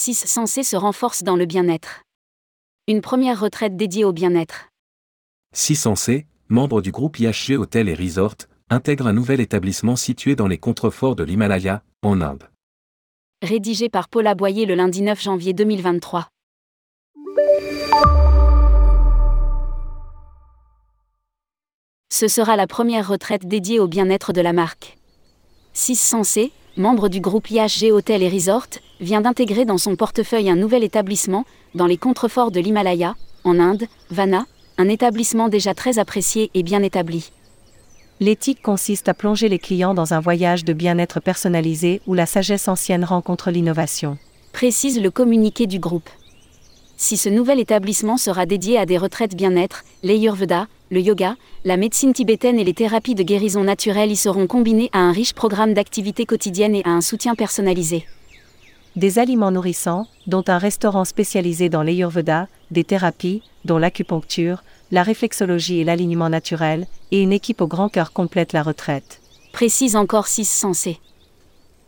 6 censés se renforcent dans le bien-être. Une première retraite dédiée au bien-être. 6 censés, membres du groupe IHG Hotel et Resort, intègrent un nouvel établissement situé dans les contreforts de l'Himalaya, en Inde. Rédigé par Paula Boyer le lundi 9 janvier 2023. Ce sera la première retraite dédiée au bien-être de la marque. 6 censés, membre du groupe IHG Hotel et Resort, vient d'intégrer dans son portefeuille un nouvel établissement, dans les contreforts de l'Himalaya, en Inde, Vana, un établissement déjà très apprécié et bien établi. L'éthique consiste à plonger les clients dans un voyage de bien-être personnalisé où la sagesse ancienne rencontre l'innovation. Précise le communiqué du groupe. Si ce nouvel établissement sera dédié à des retraites bien-être, l'Ayurveda, le yoga, la médecine tibétaine et les thérapies de guérison naturelle y seront combinés à un riche programme d'activités quotidiennes et à un soutien personnalisé. Des aliments nourrissants, dont un restaurant spécialisé dans l'Ayurveda, des thérapies, dont l'acupuncture, la réflexologie et l'alignement naturel, et une équipe au grand cœur complète la retraite. Précise encore 6 sensés.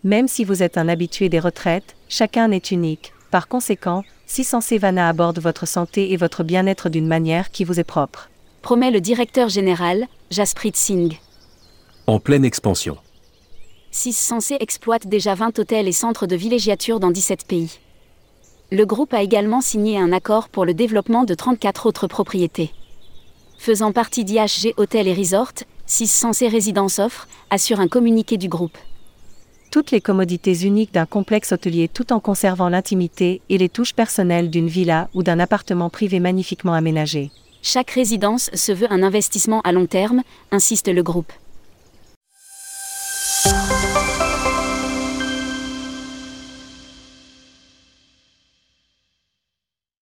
Même si vous êtes un habitué des retraites, chacun est unique. Par conséquent, 6 sensés Vana aborde votre santé et votre bien-être d'une manière qui vous est propre promet le directeur général, Jasprit Singh. En pleine expansion. 6 censés exploite déjà 20 hôtels et centres de villégiature dans 17 pays. Le groupe a également signé un accord pour le développement de 34 autres propriétés. Faisant partie d'IHG Hôtel et Resort, 6 censés résidences offrent, assure un communiqué du groupe. Toutes les commodités uniques d'un complexe hôtelier tout en conservant l'intimité et les touches personnelles d'une villa ou d'un appartement privé magnifiquement aménagé. Chaque résidence se veut un investissement à long terme, insiste le groupe.